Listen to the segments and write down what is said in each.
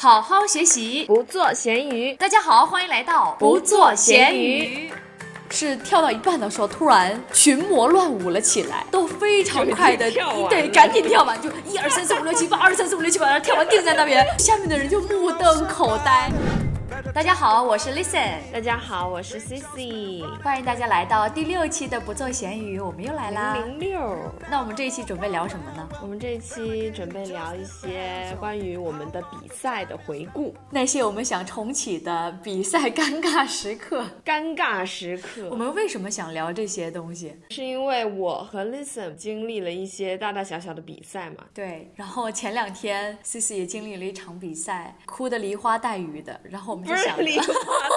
好好学习，不做咸鱼。大家好，欢迎来到不做咸鱼。是跳到一半的时候，突然群魔乱舞了起来，都非常快的，对，赶紧跳完，就一二三四五六七八，二三四五六七八，然后跳完定在那边，下面的人就目瞪口呆。大家好，我是 Listen。大家好，我是 Cici。欢迎大家来到第六期的不做咸鱼，我们又来啦。零六。那我们这一期准备聊什么呢？我们这一期准备聊一些关于我们的比赛的回顾，那些我们想重启的比赛尴尬时刻。尴尬时刻。我们为什么想聊这些东西？是因为我和 Listen 经历了一些大大小小的比赛嘛。对。然后前两天 Cici 也经历了一场比赛，哭的梨花带雨的。然后我们就。梨花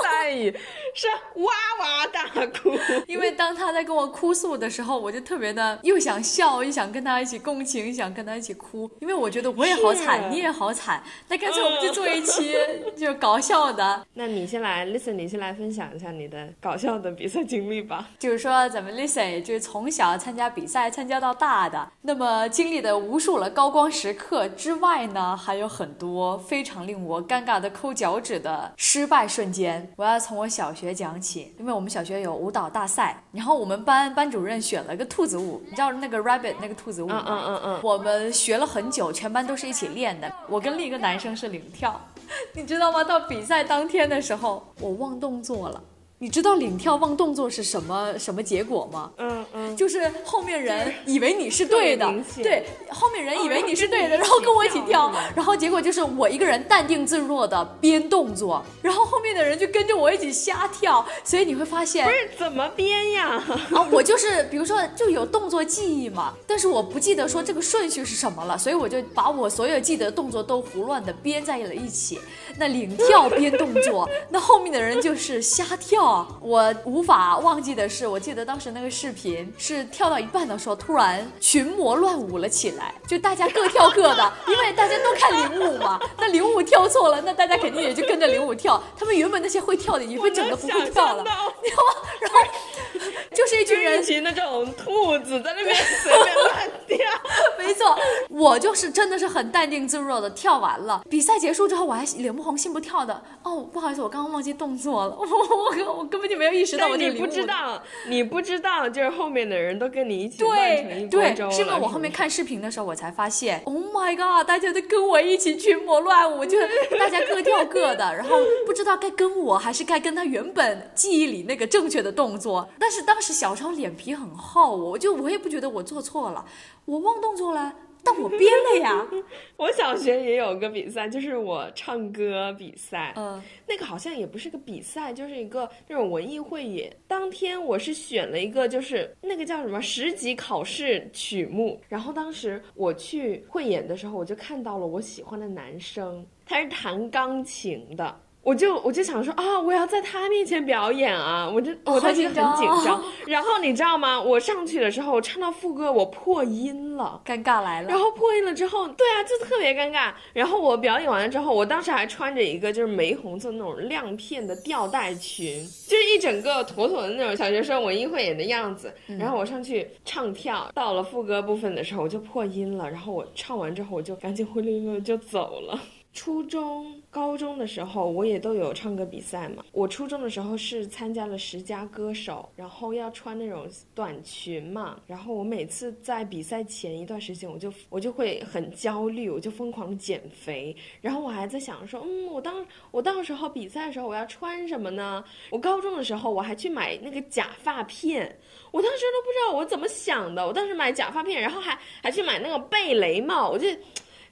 带雨，是哇哇大哭。因为当他在跟我哭诉的时候，我就特别的又想笑，又想跟他一起共情，想跟他一起哭。因为我觉得我也好惨，你也好惨。那干脆我们就做一期就搞笑的。那你先来，Listen，你先来分享一下你的搞笑的比赛经历吧。就是说，咱们 Listen 就是从小参加比赛，参加到大的，那么经历的无数了高光时刻之外呢，还有很多非常令我尴尬的抠脚趾的。失败瞬间，我要从我小学讲起，因为我们小学有舞蹈大赛，然后我们班班主任选了个兔子舞，你知道那个 rabbit 那个兔子舞吗？嗯嗯嗯嗯。我们学了很久，全班都是一起练的。我跟另一个男生是领跳，你知道吗？到比赛当天的时候，我忘动作了。你知道领跳忘动作是什么什么结果吗？嗯嗯，就是后面人以为你是对的，对，后面人以为你是对的，然后跟我一起跳，然后结果就是我一个人淡定自若的编动作，然后后面的人就跟着我一起瞎跳，所以你会发现不是怎么编呀？啊，我就是比如说就有动作记忆嘛，但是我不记得说这个顺序是什么了，所以我就把我所有记得动作都胡乱的编在了一起。那领跳编动作，那后面的人就是瞎跳。我无法忘记的是，我记得当时那个视频是跳到一半的时候，突然群魔乱舞了起来，就大家各跳各的，因为大家都看领舞嘛。那领舞跳错了，那大家肯定也就跟着领舞跳。他们原本那些会跳的也被整的不会跳了，你知道吗？然后 就是一群人，群那种兔子在那边随便乱跳。没错，我就是真的是很淡定自若的跳完了。比赛结束之后，我还脸不红心不跳的。哦，不好意思，我刚刚忘记动作了。我 我我根本就没有意识到我你不知道，你不知道，就是后面的人都跟你一起乱成一对，是因为我后面看视频的时候，我才发现，Oh my god，大家都跟我一起群魔乱舞，就大家各跳各的，然后不知道该跟我还是该跟他原本记忆里那个正确的动作。但是当时小时候脸皮很厚，我就我也不觉得我做错了，我忘动作了。但我编了呀！我小学也有个比赛，就是我唱歌比赛。嗯，那个好像也不是个比赛，就是一个那种文艺汇演。当天我是选了一个，就是那个叫什么十级考试曲目。然后当时我去汇演的时候，我就看到了我喜欢的男生，他是弹钢琴的。我就我就想说啊，我要在他面前表演啊！我就我当时很紧张。然后你知道吗？我上去的时候我唱到副歌，我破音了，尴尬来了。然后破音了之后，对啊，就特别尴尬。然后我表演完了之后，我当时还穿着一个就是玫红色那种亮片的吊带裙，就是一整个妥妥的那种小学生文艺汇演的样子。然后我上去唱跳，到了副歌部分的时候，我就破音了。然后我唱完之后，我就赶紧灰溜溜就走了。初中、高中的时候，我也都有唱歌比赛嘛。我初中的时候是参加了十佳歌手，然后要穿那种短裙嘛。然后我每次在比赛前一段时间，我就我就会很焦虑，我就疯狂减肥。然后我还在想说，嗯，我当我到时候比赛的时候我要穿什么呢？我高中的时候我还去买那个假发片，我当时都不知道我怎么想的。我当时买假发片，然后还还去买那个贝雷帽，我就。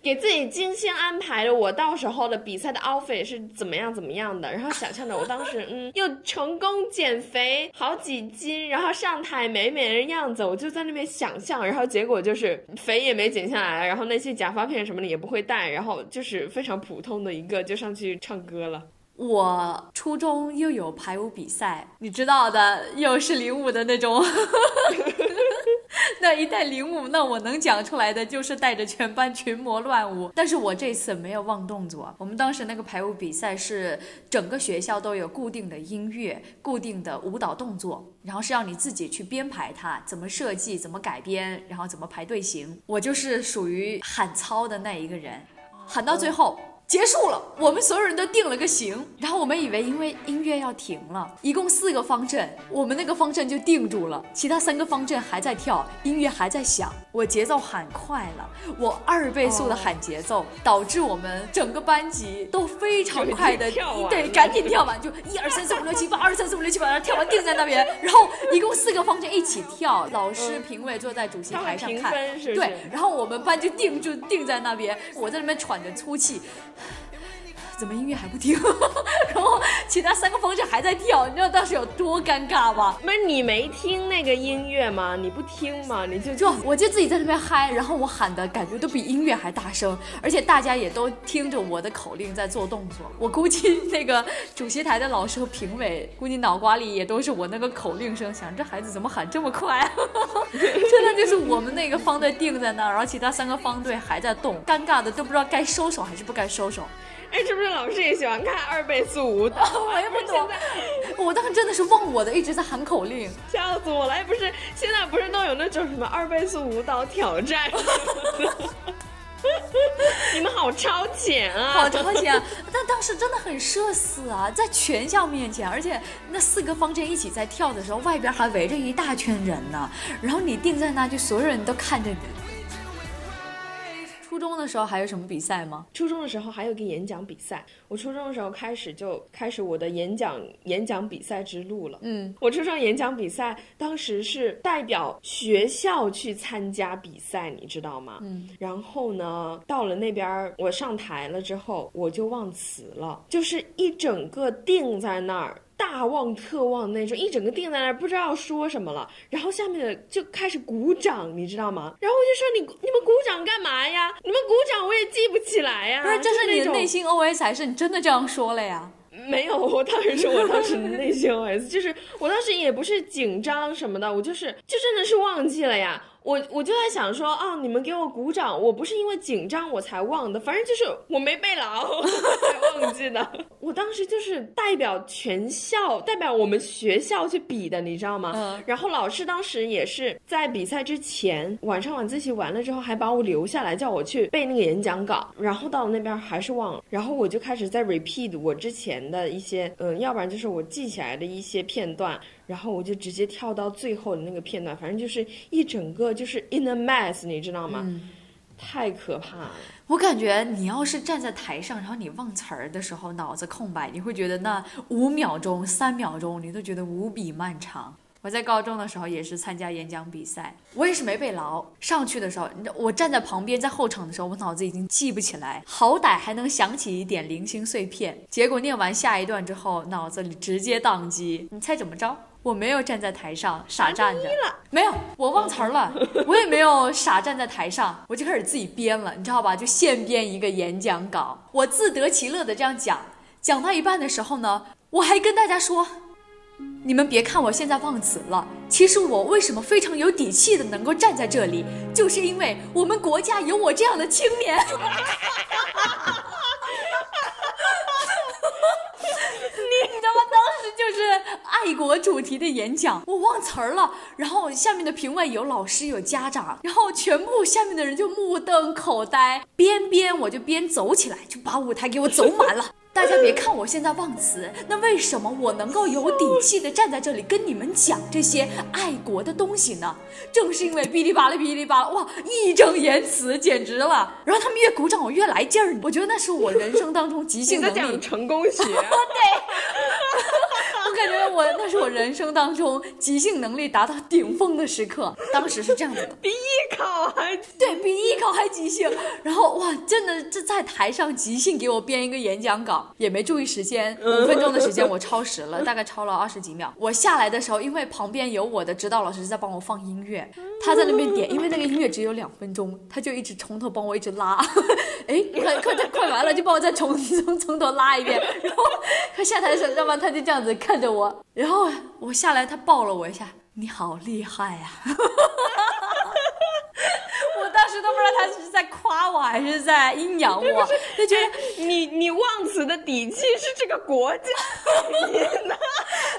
给自己精心安排了我到时候的比赛的 outfit 是怎么样怎么样的，然后想象着我当时嗯又成功减肥好几斤，然后上台美美的样子，我就在那边想象，然后结果就是肥也没减下来，然后那些假发片什么的也不会戴，然后就是非常普通的一个就上去唱歌了。我初中又有排舞比赛，你知道的，又是领舞的那种。那一带领舞，那我能讲出来的就是带着全班群魔乱舞。但是我这次没有忘动作。我们当时那个排舞比赛是整个学校都有固定的音乐、固定的舞蹈动作，然后是要你自己去编排它，怎么设计、怎么改编，然后怎么排队形。我就是属于喊操的那一个人，喊到最后。结束了，我们所有人都定了个型，然后我们以为因为音乐要停了，一共四个方阵，我们那个方阵就定住了，其他三个方阵还在跳，音乐还在响，我节奏喊快了，我二倍速的喊节奏，导致我们整个班级都非常快的对，赶紧跳完，就一二三四五六七八，二三四五六七八，跳完定在那边，然后一共四个方阵一起跳，老师评委坐在主席台上看，对，然后我们班就定住定在那边，我在那边喘着粗气。怎么音乐还不停？然后其他三个方队还在跳，你知道当时有多尴尬吗？不是你没听那个音乐吗？你不听吗？你就就我就自己在那边嗨，然后我喊的感觉都比音乐还大声，而且大家也都听着我的口令在做动作。我估计那个主席台的老师和评委，估计脑瓜里也都是我那个口令声，想这孩子怎么喊这么快？真的就是我们那个方队定在那儿，然后其他三个方队还在动，尴尬的都不知道该收手还是不该收手。哎，是不是老师也喜欢看二倍速舞蹈？我也不懂。我当时真的是忘我的，一直在喊口令，笑死我了！哎，不是，现在不是都有那种什么二倍速舞蹈挑战？你们好超前啊！好超前！但当时真的很社死啊，在全校面前，而且那四个方阵一起在跳的时候，外边还围着一大圈人呢。然后你定在那，就所有人都看着你。初中的时候还有什么比赛吗？初中的时候还有个演讲比赛。我初中的时候开始就开始我的演讲演讲比赛之路了。嗯，我初中演讲比赛当时是代表学校去参加比赛，你知道吗？嗯。然后呢，到了那边我上台了之后，我就忘词了，就是一整个定在那儿。大望特忘那种，一整个定在那儿，不知道说什么了。然后下面的就开始鼓掌，你知道吗？然后我就说你你们鼓掌干嘛呀？你们鼓掌我也记不起来呀。不是，这是你的内心 OS 还是你真的这样说了呀？没有，我当时说我当时内心 OS，就是我当时也不是紧张什么的，我就是就真的是忘记了呀。我我就在想说，哦，你们给我鼓掌，我不是因为紧张我才忘的，反正就是我没背牢 才忘记的。我当时就是代表全校，代表我们学校去比的，你知道吗？嗯。然后老师当时也是在比赛之前晚上晚自习完了之后，还把我留下来叫我去背那个演讲稿。然后到了那边还是忘了，然后我就开始在 repeat 我之前的一些，嗯，要不然就是我记起来的一些片段。然后我就直接跳到最后的那个片段，反正就是一整个就是 in a mess，你知道吗？太可怕了。我感觉你要是站在台上，然后你忘词儿的时候脑子空白，你会觉得那五秒钟、三秒钟你都觉得无比漫长。我在高中的时候也是参加演讲比赛，我也是没背牢。上去的时候，我站在旁边，在后场的时候，我脑子已经记不起来，好歹还能想起一点零星碎片。结果念完下一段之后，脑子里直接宕机。你猜怎么着？我没有站在台上傻站着，没有，我忘词儿了。我也没有傻站在台上，我就开始自己编了，你知道吧？就现编一个演讲稿，我自得其乐的这样讲。讲到一半的时候呢，我还跟大家说：“你们别看我现在忘词了，其实我为什么非常有底气的能够站在这里，就是因为我们国家有我这样的青年。”你知道吗？当时就是爱国主题的演讲，我忘词儿了。然后下面的评委有老师有家长，然后全部下面的人就目瞪口呆。边边我就边走起来，就把舞台给我走满了。大家别看我现在忘词，那为什么我能够有底气的站在这里跟你们讲这些爱国的东西呢？正是因为哔哩吧啦哔哩吧啦，哇，义正言辞，简直了。然后他们越鼓掌，我越来劲儿。我觉得那是我人生当中即兴能力成功学。对。我感觉我那是我人生当中即兴能力达到顶峰的时刻，当时是这样子的，比艺考还对比艺考还即兴，然后哇，真的这在台上即兴给我编一个演讲稿，也没注意时间，五分钟的时间我超时了，大概超了二十几秒。我下来的时候，因为旁边有我的指导老师在帮我放音乐，他在那边点，因为那个音乐只有两分钟，他就一直从头帮我一直拉，哎，快快快完了就帮我再从从从头拉一遍，然后他下台的时候，要不然他就这样子看。着我，然后我下来，他抱了我一下，你好厉害呀！我当时都不知道他是在夸我还是在阴阳我，就觉得你你忘词的底气是这个国家，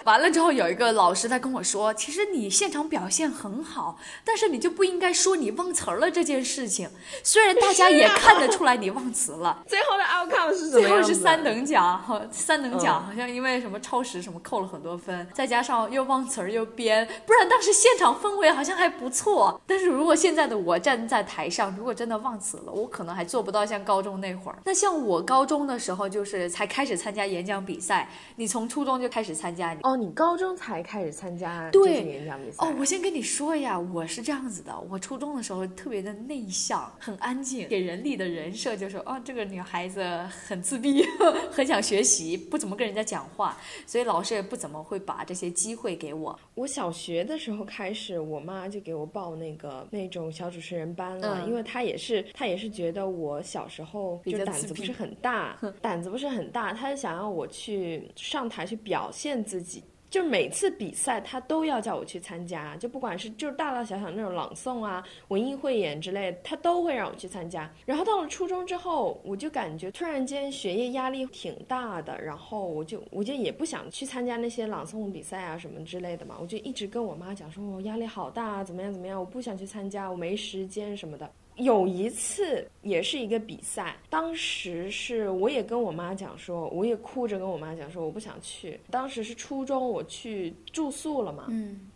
完了之后，有一个老师他跟我说，其实你现场表现很好，但是你就不应该说你忘词儿了这件事情。虽然大家也看得出来你忘词了，最后的 outcome 是什么最？后是三等奖，好三等奖嗯好像因为什么超时什么扣了很多分，再加上又忘词儿又编，不然当时现场氛围好像还不错。但是如果现在的我站在台上，如果真的忘词了，我可能还做不到像高中那会儿。那像我高中的时候，就是才开始参加演讲比赛，你从初中就开始参加，你哦，你高中才开始参加演讲比赛哦，我先跟你说呀，我是这样子的，我初中的时候特别的内向，很安静，给人立的人设就是哦，这个女孩子很自闭，很想学习，不怎么跟人家讲话，所以老师也不怎么会把这些机会给我。我小学的时候开始，我妈就给我报那个那种小主持人班了，嗯因为她也是她也是觉得我小时候就胆子不是很大，胆子不是很大，她就想要我去上台去表现自己。就每次比赛，她都要叫我去参加，就不管是就是大大小小那种朗诵啊、文艺汇演之类的，她都会让我去参加。然后到了初中之后，我就感觉突然间学业压力挺大的，然后我就我就也不想去参加那些朗诵比赛啊什么之类的嘛，我就一直跟我妈讲说，我压力好大啊，怎么样怎么样，我不想去参加，我没时间什么的。有一次也是一个比赛，当时是我也跟我妈讲说，我也哭着跟我妈讲说我不想去。当时是初中，我去住宿了嘛，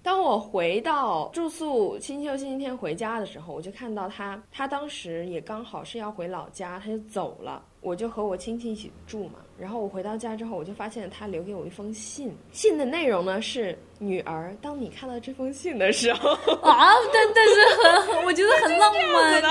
当我回到住宿星期六、星期天回家的时候，我就看到他，他当时也刚好是要回老家，他就走了。我就和我亲戚一起住嘛，然后我回到家之后，我就发现他留给我一封信，信的内容呢是“女儿，当你看到这封信的时候，啊，但但是很，我觉得很浪漫，就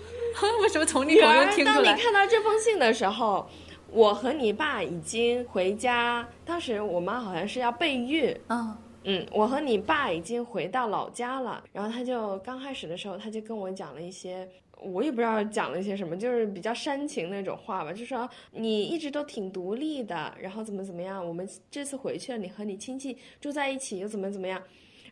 为什么从你女口中儿，听出来？当你看到这封信的时候，我和你爸已经回家，当时我妈好像是要备孕，嗯，嗯，我和你爸已经回到老家了，然后他就刚开始的时候，他就跟我讲了一些，我也不知道讲了一些什么，就是比较煽情那种话吧，就说你一直都挺独立的，然后怎么怎么样，我们这次回去了，你和你亲戚住在一起又怎么怎么样。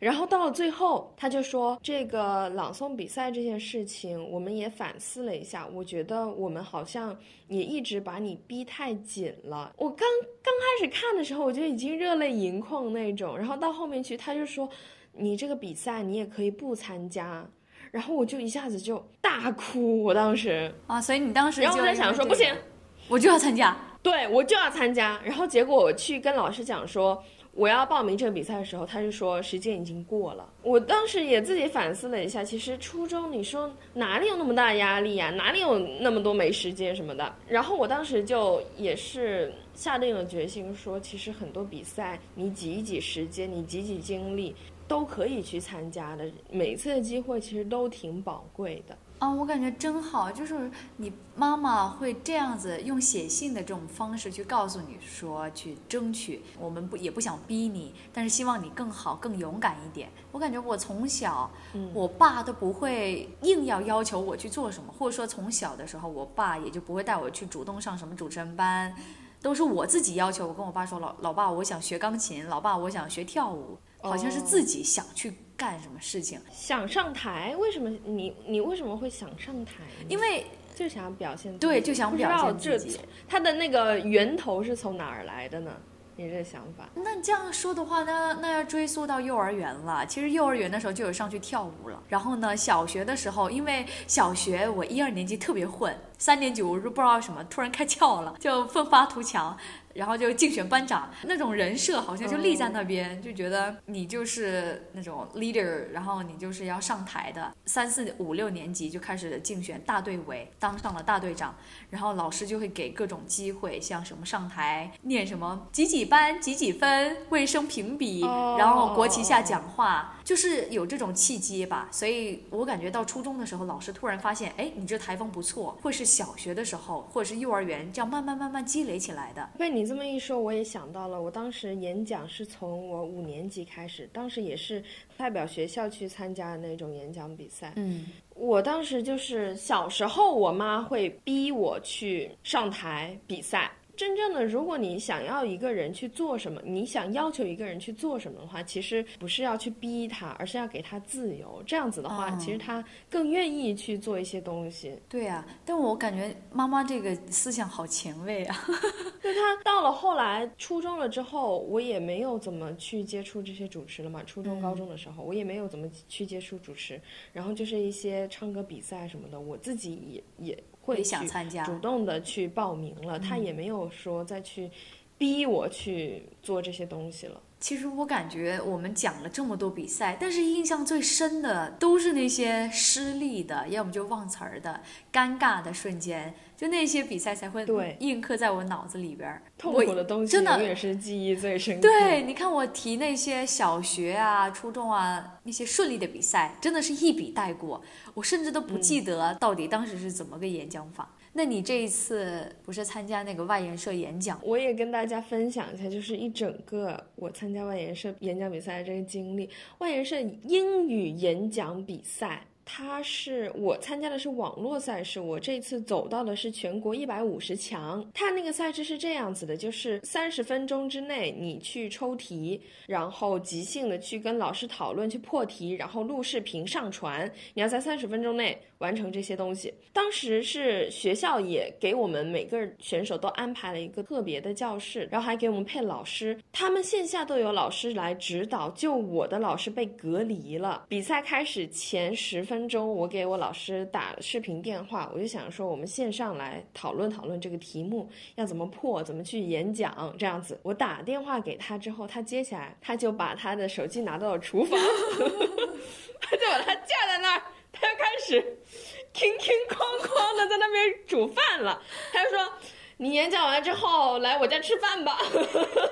然后到了最后，他就说这个朗诵比赛这件事情，我们也反思了一下，我觉得我们好像也一直把你逼太紧了。我刚刚开始看的时候，我就已经热泪盈眶那种，然后到后面去，他就说你这个比赛你也可以不参加，然后我就一下子就大哭，我当时，啊，所以你当时然后就我在想说不行，我就要参加。对我就要参加，然后结果我去跟老师讲说我要报名这个比赛的时候，他就说时间已经过了。我当时也自己反思了一下，其实初中你说哪里有那么大压力呀、哪里有那么多没时间什么的。然后我当时就也是下定了决心说，其实很多比赛你挤一挤时间，你挤挤精力。都可以去参加的，每次的机会其实都挺宝贵的。啊，我感觉真好，就是你妈妈会这样子用写信的这种方式去告诉你说，去争取。我们不也不想逼你，但是希望你更好、更勇敢一点。我感觉我从小，嗯我爸都不会硬要要求我去做什么，或者说从小的时候，我爸也就不会带我去主动上什么主持人班，都是我自己要求。我跟我爸说，老老爸，我想学钢琴，老爸，我想学跳舞，好像是自己想去干什么事情，想上台，为什么你你为什么会想上台？因为就想表现自己，对就想表现这自己它的那个源头是从哪儿来的呢？你这想法？那这样说的话，那那要追溯到幼儿园了。其实幼儿园的时候就有上去跳舞了。然后呢，小学的时候，因为小学我一二年级特别混，三年级我是不知道什么突然开窍了，就奋发图强，然后就竞选班长，那种人设好像就立在那边，就觉得你就是那种 leader，然后你就是要上台的。三四五六年级就开始竞选大队委，当上了大队长，然后老师就会给各种机会，像什么上台念什么几几班几几分卫生评比，哦然后国旗下讲话，就是有这种契机吧。所以我感觉到初中的时候，老师突然发现，哎，你这台风不错，会是小学的时候或者是幼儿园这样慢慢慢慢积累起来的。被你这么一说，我也想到了，我当时演讲是从我五年级开始，当时也是代表学校去参加的那种演讲比赛。嗯我当时就是小时候，我妈会逼我去上台比赛。真正的，如果你想要一个人去做什么，你想要求一个人去做什么的话，其实不是要去逼他，而是要给他自由。这样子的话，嗯其实他更愿意去做一些东西。对呀、但我感觉妈妈这个思想好前卫啊。就他到了后来初中了之后，我也没有怎么去接触这些主持了嘛。初中、高中的时候，我也没有怎么去接触主持。然后就是一些唱歌比赛什么的，我自己也也会想去参加主动的去报名了。他也没有说再去逼我去做这些东西了。其实我感觉我们讲了这么多比赛，但是印象最深的都是那些失利的，要么就忘词儿的、尴尬的瞬间，就那些比赛才会对印刻在我脑子里边儿。痛苦的东西真的永远是记忆最深刻。对，你看我提那些小学啊、初中啊那些顺利的比赛，真的是一笔带过，我甚至都不记得到底当时是怎么个演讲法。那你这一次不是参加那个外研社演讲？我也跟大家分享一下，就是一整个我参加外研社演讲比赛的这个经历。外研社英语演讲比赛，它是我参加的是网络赛事，我这次走到的是全国一百五十强。它那个赛制是这样子的，就是三十分钟之内你去抽题，然后即兴的去跟老师讨论，去破题，然后录视频上传。你要在三十分钟内完成这些东西。当时是学校也给我们每个选手都安排了一个特别的教室，然后还给我们配老师，他们线下都有老师来指导。就我的老师被隔离了，比赛开始前十分钟，我给我老师打视频电话，我就想说我们线上来讨论讨论这个题目要怎么破，怎么去演讲这样子。我打电话给他之后，他接起来，他就把他的手机拿到了厨房，他就把它架在那儿，他就开始哐哐哐哐的在那边煮饭了。他就说：“你演讲完之后来我家吃饭吧。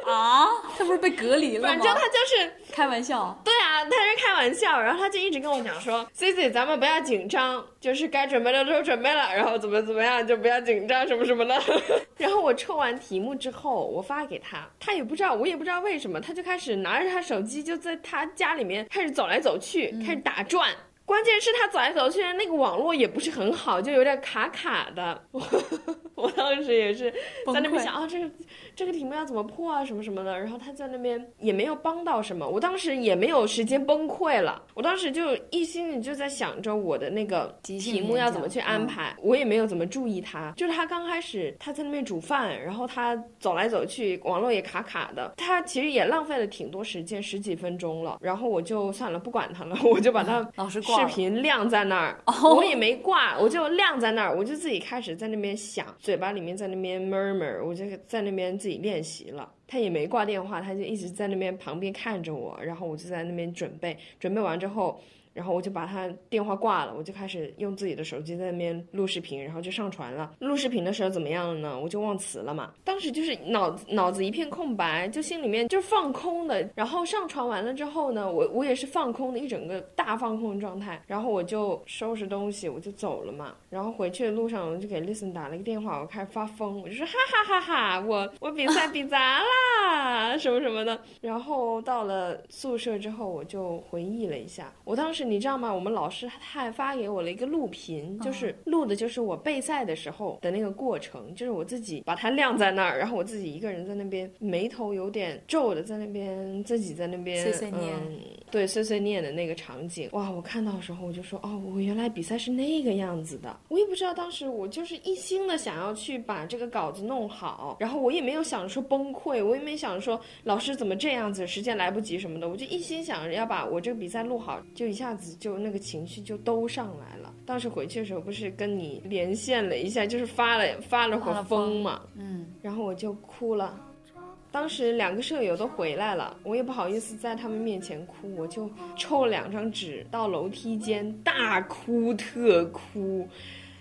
啊，他不是被隔离”了吗？反正他就是开玩笑。对啊，他是开玩笑，然后他就一直跟我讲说：“C C，咱们不要紧张，就是该准备的都准备了，然后怎么怎么样就不要紧张什么什么的。”然后我抽完题目之后，我发给他，他也不知道，我也不知道为什么，他就开始拿着他手机就在他家里面开始走来走去，开始打转。关键是他走来走去，那个网络也不是很好，就有点卡卡的。我 我当时也是在那边想啊，这个这个题目要怎么破啊，什么什么的。然后他在那边也没有帮到什么，我当时也没有时间崩溃了。我当时就一心里就在想着我的那个题目要怎么去安排，我也没有怎么注意他。就是他刚开始他在那边煮饭，然后他走来走去，网络也卡卡的，他其实也浪费了挺多时间，十几分钟了。然后我就算了，不管他了，我就把他 老师挂了视频亮在那儿，哦我也没挂，我就亮在那儿，我就自己开始在那边想，嘴巴里面在那边 murmur，我就在那边自己练习了。他也没挂电话，他就一直在那边旁边看着我，然后我就在那边准备，准备完之后。然后我就把他电话挂了，我就开始用自己的手机在那边录视频，然后就上传了。录视频的时候怎么样了呢？我就忘词了嘛，当时就是脑子脑子一片空白，就心里面就是放空的。然后上传完了之后呢，我我也是放空的，一整个大放空的状态。然后我就收拾东西，我就走了嘛。然后回去的路上，我就给 Listen 打了个电话，我开始发疯，我就说哈哈哈哈，我我比赛比砸啦，什么什么的。然后到了宿舍之后，我就回忆了一下，我当时你知道吗？我们老师他还发给我了一个录屏，就是录的就是我备赛的时候的那个过程，就是我自己把它晾在那儿，然后我自己一个人在那边眉头有点皱的在那边自己在那边碎碎念嗯，对碎碎念的那个场景，哇！我看到的时候我就说，哦，我原来比赛是那个样子的，我也不知道当时我就是一心的想要去把这个稿子弄好，然后我也没有想说崩溃，我也没想说老师怎么这样子，时间来不及什么的，我就一心想着要把我这个比赛录好，就一下子就那个情绪就都上来了。当时回去的时候不是跟你连线了一下，就是发了发了会发了疯疯嘛，嗯，然后我就哭了。当时两个舍友都回来了，我也不好意思在他们面前哭，我就抽了两张纸到楼梯间大哭特哭，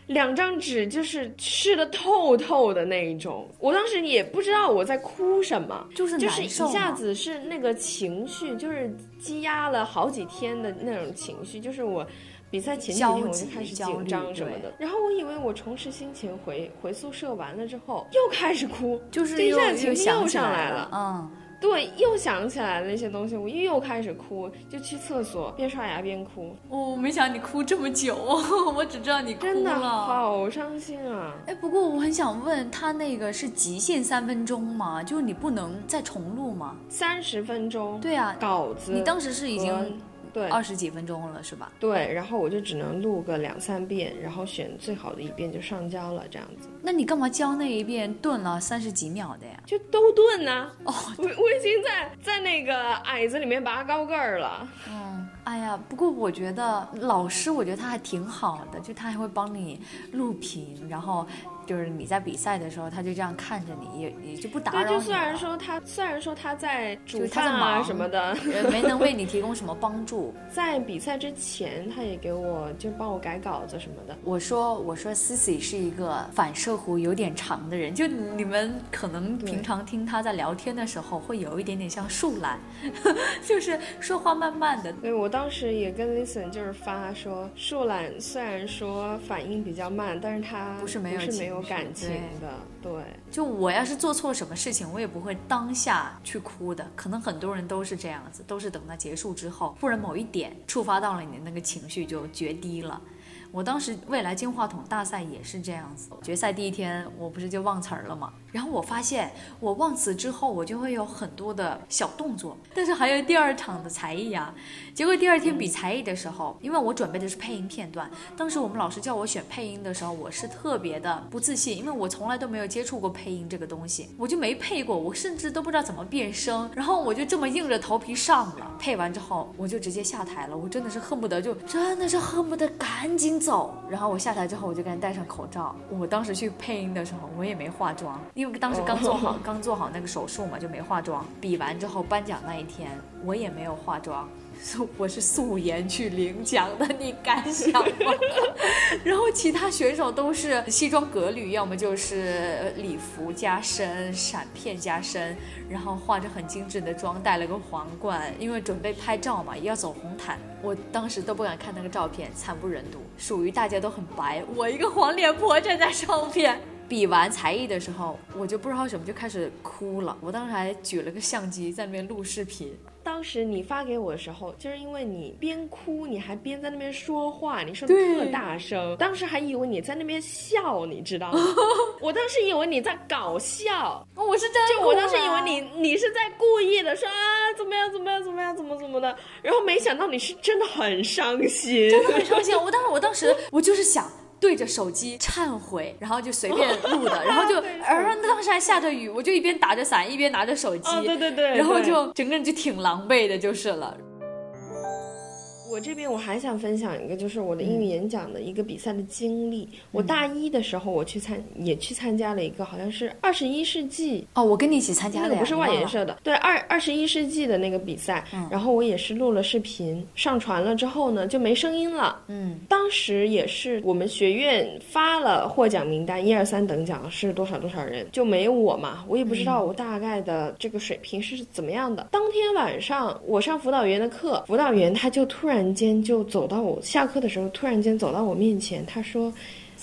两张纸就是湿的透透的那一种。我当时也不知道我在哭什么，就是就是一下子是那个情绪，就是积压了好几天的那种情绪，就是我。比赛前几天我就开始紧张什么的，然后我以为我重拾心情回回宿舍完了之后又开始哭，就是这一下情绪又上来了。嗯，对，又想起来了那些东西，我又开始哭，就去厕所边刷牙边哭。我没想你哭这么久，我只知道你哭了，真的好伤心啊！哎，不过我很想问他那个是极限三分钟吗？就是你不能再重录吗？三十分钟。对啊，稿子。你当时是已经。对，二十几分钟了是吧？对，然后我就只能录个两三遍，然后选最好的一遍就上交了，这样子。那你干嘛教那一遍顿了三十几秒的呀？就都顿呢。哦，我我已经在在那个矮子里面拔高个儿了。嗯，哎呀，不过我觉得老师，我觉得他还挺好的，就他还会帮你录屏，然后。就是你在比赛的时候，他就这样看着你，也也就不打扰你。对，就虽然说他虽然说他在煮饭啊什么的，没能为你提供什么帮助。在比赛之前，他也给我就帮我改稿子什么的。我说我说 Cici 是一个反射弧有点长的人，就你们可能平常听他在聊天的时候，会有一点点像树懒，就是说话慢慢的。对，我当时也跟 Listen 就是发说，树懒虽然说反应比较慢，但是他不是没有是没有。感情的，对，就我要是做错什么事情，我也不会当下去哭的。可能很多人都是这样子，都是等到结束之后，忽然某一点触发到了你的那个情绪，就决堤了。我当时未来金话筒大赛也是这样子，决赛第一天我不是就忘词儿了吗？然后我发现我忘词之后，我就会有很多的小动作，但是还有第二场的才艺啊。结果第二天比才艺的时候，因为我准备的是配音片段，当时我们老师叫我选配音的时候，我是特别的不自信，因为我从来都没有接触过配音这个东西，我就没配过，我甚至都不知道怎么变声，然后我就这么硬着头皮上了。配完之后，我就直接下台了，我真的是恨不得就真的是恨不得赶紧。走，然后我下台之后，我就赶紧戴上口罩。我当时去配音的时候，我也没化妆，因为当时刚做好 刚做好那个手术嘛，就没化妆。比完之后颁奖那一天，我也没有化妆。我是素颜去领奖的，你敢想吗？然后其他选手都是西装革履，要么就是礼服加身、闪片加身，然后化着很精致的妆，戴了个皇冠，因为准备拍照嘛，也要走红毯。我当时都不敢看那个照片，惨不忍睹，属于大家都很白，我一个黄脸婆站在上面。比完才艺的时候，我就不知道什么就开始哭了。我当时还举了个相机在那边录视频。当时你发给我的时候，就是因为你边哭，你还边在那边说话，你说的特大声。当时还以为你在那边笑，你知道吗？我当时以为你在搞笑，我是真就我当时以为你你是在故意的说啊怎么样怎么样怎么样怎么怎么的，然后没想到你是真的很伤心，真的很伤心。我当时我当时我就是想。对着手机忏悔，然后就随便录的，然后就，而当时还下着雨，我就一边打着伞一边拿着手机，对对对，然后就整个人就挺狼狈的，就是了。我这边我还想分享一个，就是我的英语演讲的一个比赛的经历。我大一的时候，我去参也去参加了一个，好像是二十一世纪哦，我跟你一起参加的，那个不是外研社的，对二二十一世纪的那个比赛。然后我也是录了视频，上传了之后呢，就没声音了。嗯，当时也是我们学院发了获奖名单，一二三等奖是多少多少人，就没我嘛，我也不知道我大概的这个水平是怎么样的。当天晚上我上辅导员的课，辅导员他就突然。突然间就走到我下课的时候，突然间走到我面前，他说。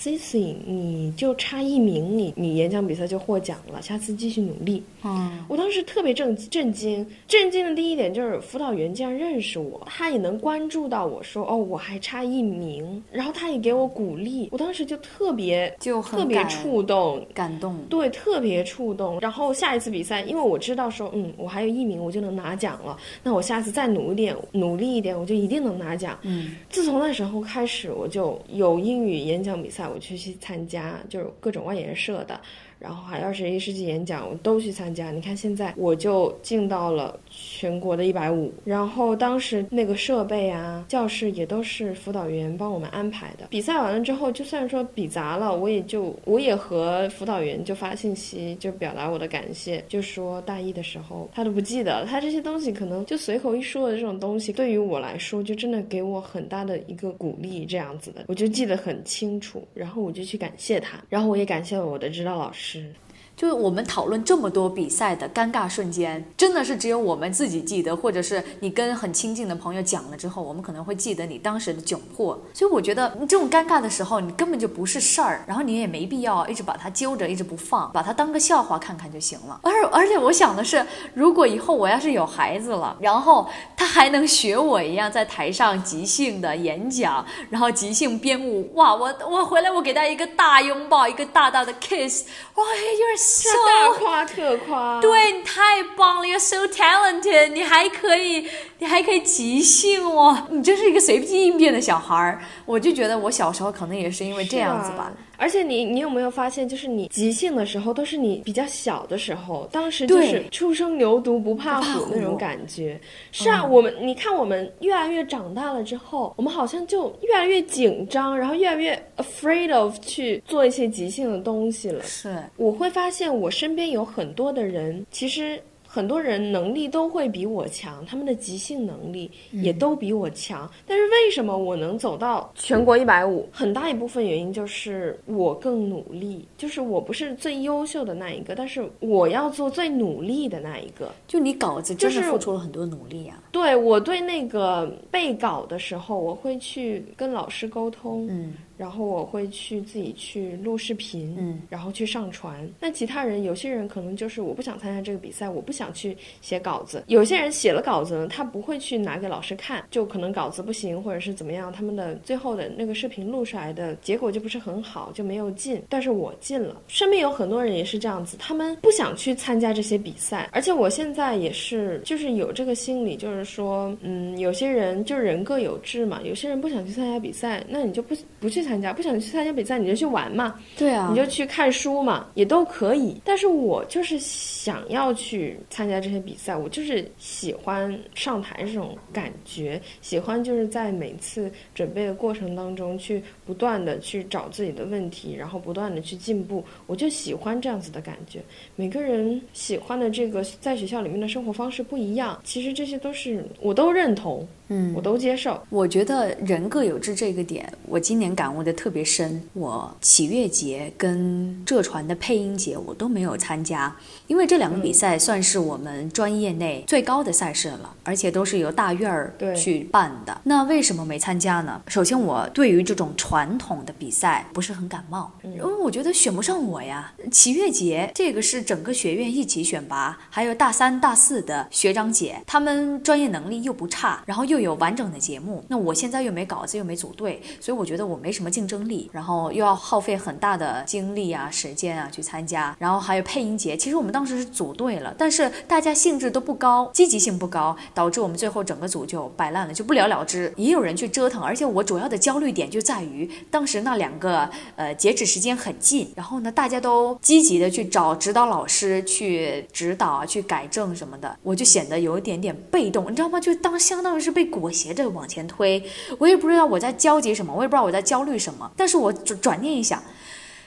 Cici，你就差一名，你你演讲比赛就获奖了，下次继续努力。嗯，我当时特别震震惊，震惊的第一点就是辅导员竟然认识我，他也能关注到我说哦，我还差一名，然后他也给我鼓励，我当时就特别就特别触动，感动，对，特别触动。然后下一次比赛，因为我知道说，嗯，我还有一名，我就能拿奖了，那我下次再努一点，努力一点，我就一定能拿奖。嗯，自从那时候开始，我就有英语演讲比赛。我去去参加，就是各种外研社的。然后还二十一世纪演讲，我都去参加。你看现在我就进到了全国的一百五。然后当时那个设备啊、教室也都是辅导员帮我们安排的。比赛完了之后，就算说比砸了，我也就我也和辅导员就发信息，就表达我的感谢，就说大一的时候他都不记得，他这些东西可能就随口一说的这种东西，对于我来说就真的给我很大的一个鼓励，这样子的，我就记得很清楚。然后我就去感谢他，然后我也感谢了我的指导老师。是就是我们讨论这么多比赛的尴尬瞬间，真的是只有我们自己记得，或者是你跟很亲近的朋友讲了之后，我们可能会记得你当时的窘迫。所以我觉得这种尴尬的时候，你根本就不是事儿，然后你也没必要一直把它揪着，一直不放，把它当个笑话看看就行了。而而且我想的是，如果以后我要是有孩子了，然后他还能学我一样在台上即兴的演讲，然后即兴编舞，哇，我我回来我给他一个大拥抱，一个大大的 kiss，哇，you're 是 so 大夸特夸。对你太棒了，You're so talented，你还可以，你还可以即兴哦，你真是一个随机应变的小孩儿。我就觉得我小时候可能也是因为这样子吧。而且你你有没有发现，就是你即兴的时候，都是你比较小的时候，当时就是初生牛犊不怕虎虎那种感觉。是啊，我们你看我们越来越长大了之后，我们好像就越来越紧张，然后越来越 afraid of 去做一些即兴的东西了。是，我会发现我身边有很多的人，其实很多人能力都会比我强，他们的即兴能力也都比我强。但是为什么我能走到全国一百五？很大一部分原因就是我更努力，就是我不是最优秀的那一个，但是我要做最努力的那一个。就你稿子真是付出了很多努力啊。对我对那个背稿的时候，我会去跟老师沟通，嗯然后我会去自己去录视频，嗯，然后去上传。那其他人，有些人可能就是我不想参加这个比赛，我不想去写稿子。有些人写了稿子呢，他不会去拿给老师看，就可能稿子不行，或者是怎么样，他们的最后的那个视频录出来的结果就不是很好，就没有进。但是我进了，身边有很多人也是这样子，他们不想去参加这些比赛，而且我现在也是，就是有这个心理，就是说，嗯，有些人就人各有志嘛，有些人不想去参加比赛，那你就不不去参加，不想去参加比赛，你就去玩嘛，对啊你就去看书嘛，也都可以。但是我就是想要去参加这些比赛，我就是喜欢上台这种感觉，喜欢就是在每次准备的过程当中去不断的去找自己的问题，然后不断的去进步，我就喜欢这样子的感觉。每个人喜欢的这个在学校里面的生活方式不一样，其实这些都是我都认同，嗯我都接受。我觉得人各有志这个点，我今年感悟的特别深。我喜悦节跟浙传的配音节我都没有参加，因为这两个比赛算是我们专业内最高的赛事了，而且都是由大院儿对去办的。那为什么没参加呢？首先，我对于这种传统的比赛不是很感冒，因为我觉得选不上我呀。喜悦节这个是整个学院一起选拔，还有大三、大四的学长姐，他们专业能力又不差，然后又有完整的节目。那我现在又没稿子，又没组队，所以我觉得我没什么什么竞争力，然后又要耗费很大的精力啊、时间啊去参加。然后还有配音节，其实我们当时是组队了，但是大家兴致都不高，积极性不高，导致我们最后整个组就摆烂了，就不了了之。也有人去折腾，而且我主要的焦虑点就在于当时那两个呃截止时间很近，然后呢大家都积极的去找指导老师去指导啊、去改正什么的，我就显得有一点点被动，你知道吗？就当相当于是被裹挟着往前推，我也不知道我在焦急什么，我也不知道我在焦虑为什么，但是我转转念一想，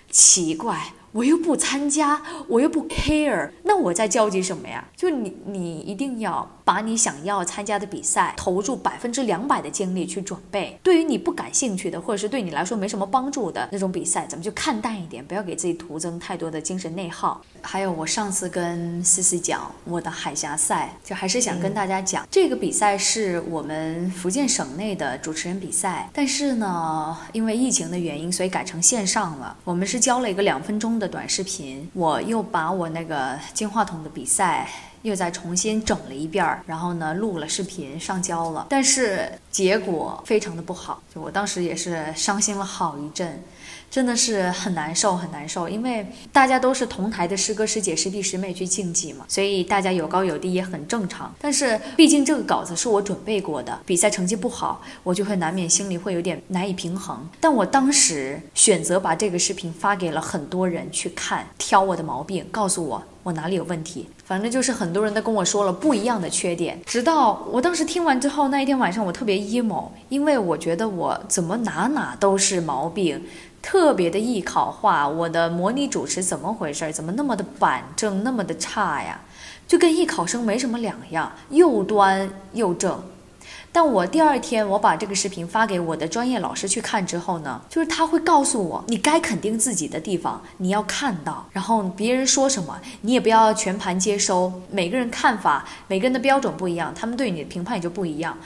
奇怪。我又不参加，我又不 care，那我在焦急什么呀？就你，你一定要把你想要参加的比赛投入百分之两百的精力去准备。对于你不感兴趣的，或者是对你来说没什么帮助的那种比赛，咱们就看淡一点，不要给自己徒增太多的精神内耗。还有，我上次跟思思讲我的海峡赛，就还是想跟大家讲，这个比赛是我们福建省内的主持人比赛，但是呢，因为疫情的原因，所以改成线上了。我们是教了一个两分钟的短视频，我又把我那个金话筒的比赛。又再重新整了一遍儿，然后呢录了视频上交了，但是结果非常的不好，就我当时也是伤心了好一阵。真的是很难受，很难受，因为大家都是同台的师哥师姐、师弟师妹去竞技嘛，所以大家有高有低也很正常。但是毕竟这个稿子是我准备过的，比赛成绩不好，我就会难免心里会有点难以平衡。但我当时选择把这个视频发给了很多人去看，挑我的毛病，告诉我我哪里有问题。反正就是很多人都跟我说了不一样的缺点，直到我当时听完之后，那一天晚上我特别 emo，因为我觉得我怎么哪哪都是毛病。特别的艺考化，我的模拟主持怎么回事？怎么那么的板正，那么的差呀？就跟艺考生没什么两样，又端又正。但我第二天我把这个视频发给我的专业老师去看之后呢，就是他会告诉我，你该肯定自己的地方你要看到，然后别人说什么你也不要全盘接收，每个人看法、每个人的标准不一样，他们对你的评判也就不一样。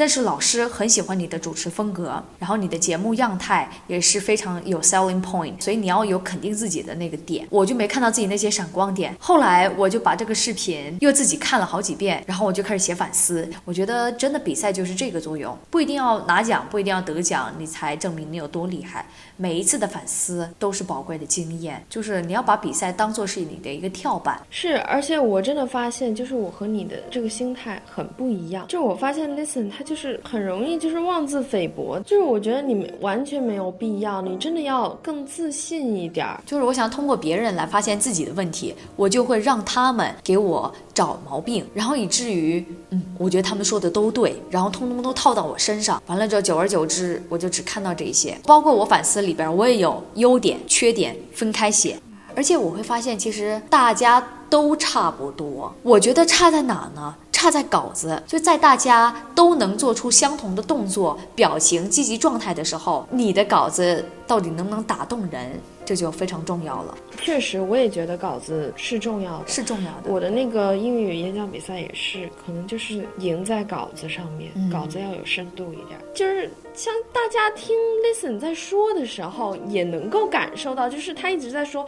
但是老师很喜欢你的主持风格，然后你的节目样态也是非常有 selling point，所以你要有肯定自己的那个点。我就没看到自己那些闪光点。后来我就把这个视频又自己看了好几遍，然后我就开始写反思。我觉得真的比赛就是这个作用，不一定要拿奖，不一定要得奖，你才证明你有多厉害。每一次的反思都是宝贵的经验，就是你要把比赛当做是你的一个跳板。是，而且我真的发现，就是我和你的这个心态很不一样。就我发现，listen，他就是很容易就是妄自菲薄。就是我觉得你们完全没有必要，你真的要更自信一点儿。就是我想通过别人来发现自己的问题，我就会让他们给我找毛病，然后以至于，嗯，我觉得他们说的都对，然后通通都套到我身上。完了之后，久而久之，我就只看到这些。包括我反思里。里边我也有优点、缺点分开写，而且我会发现其实大家都差不多。我觉得差在哪呢？差在稿子。就在大家都能做出相同的动作、表情、积极状态的时候，你的稿子到底能不能打动人？这就非常重要了。确实，我也觉得稿子是重要的，是重要的。我的那个英语演讲比赛也是，可能就是赢在稿子上面，稿子要有深度一点。就是像大家听 listen 在说的时候，也能够感受到，就是他一直在说。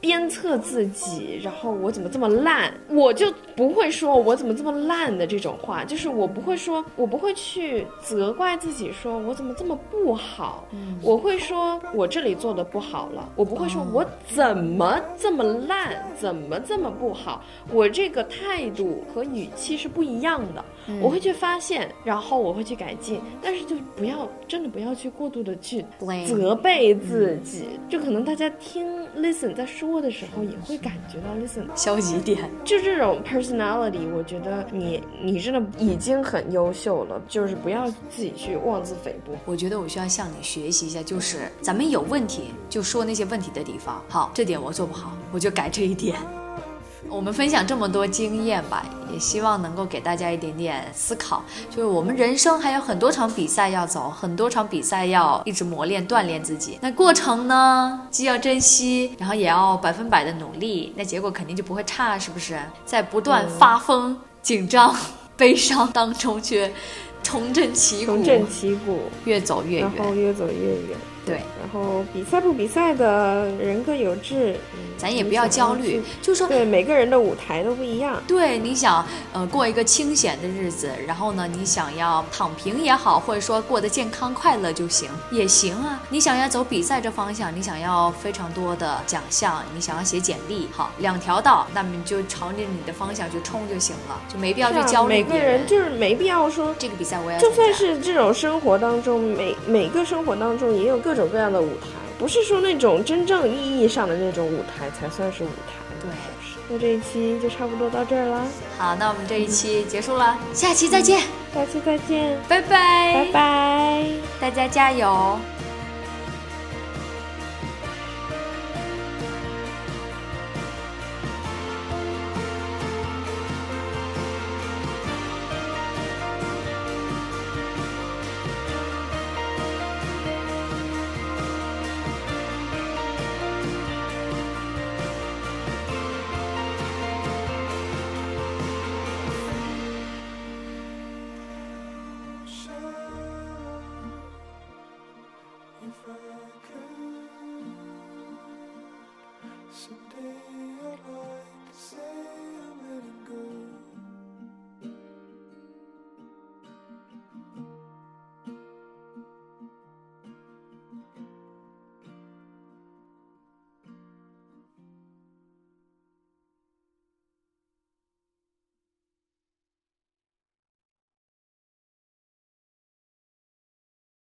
鞭策自己，然后我怎么这么烂，我就不会说我怎么这么烂的这种话，就是我不会说，我不会去责怪自己，说我怎么这么不好，我会说我这里做的不好了，我不会说我怎么这么烂，怎么这么不好，我这个态度和语气是不一样的，我会去发现，然后我会去改进，但是就不要真的不要去过度的去责备自己，就可能大家听 listen 在说。的时候也会感觉到 listen 消极点，就这种 personality，我觉得你你真的已经很优秀了，就是不要自己去妄自菲薄。我觉得我需要向你学习一下，就是咱们有问题就说那些问题的地方，好，这点我做不好，我就改这一点。我们分享这么多经验吧，也希望能够给大家一点点思考。就是我们人生还有很多场比赛要走，很多场比赛要一直磨练、锻炼自己。那过程呢，既要珍惜，然后也要百分百的努力，那结果肯定就不会差，是不是？在不断发疯、紧张、悲伤当中，去重振旗鼓，重振旗鼓，越走越远，然后越走越远。对，然后比赛不比赛的人各有志，咱也不要焦虑，就是说，对每个人的舞台都不一样。对，你想，呃，过一个清闲的日子，然后呢，你想要躺平也好，或者说过得健康快乐就行，也行啊。你想要走比赛这方向，你想要非常多的奖项，你想要写简历，好，两条道，那么你就朝着你的方向去冲就行了，就没必要去焦虑。每个人就是没必要说这个比赛我要。就算是这种生活当中，每每个生活当中也有各种各样的舞台，不是说那种真正意义上的那种舞台才算是舞台。对，那这一期就差不多到这儿了。好，那我们这一期结束了，下期再见。下期再见，拜拜，拜拜，大家加油。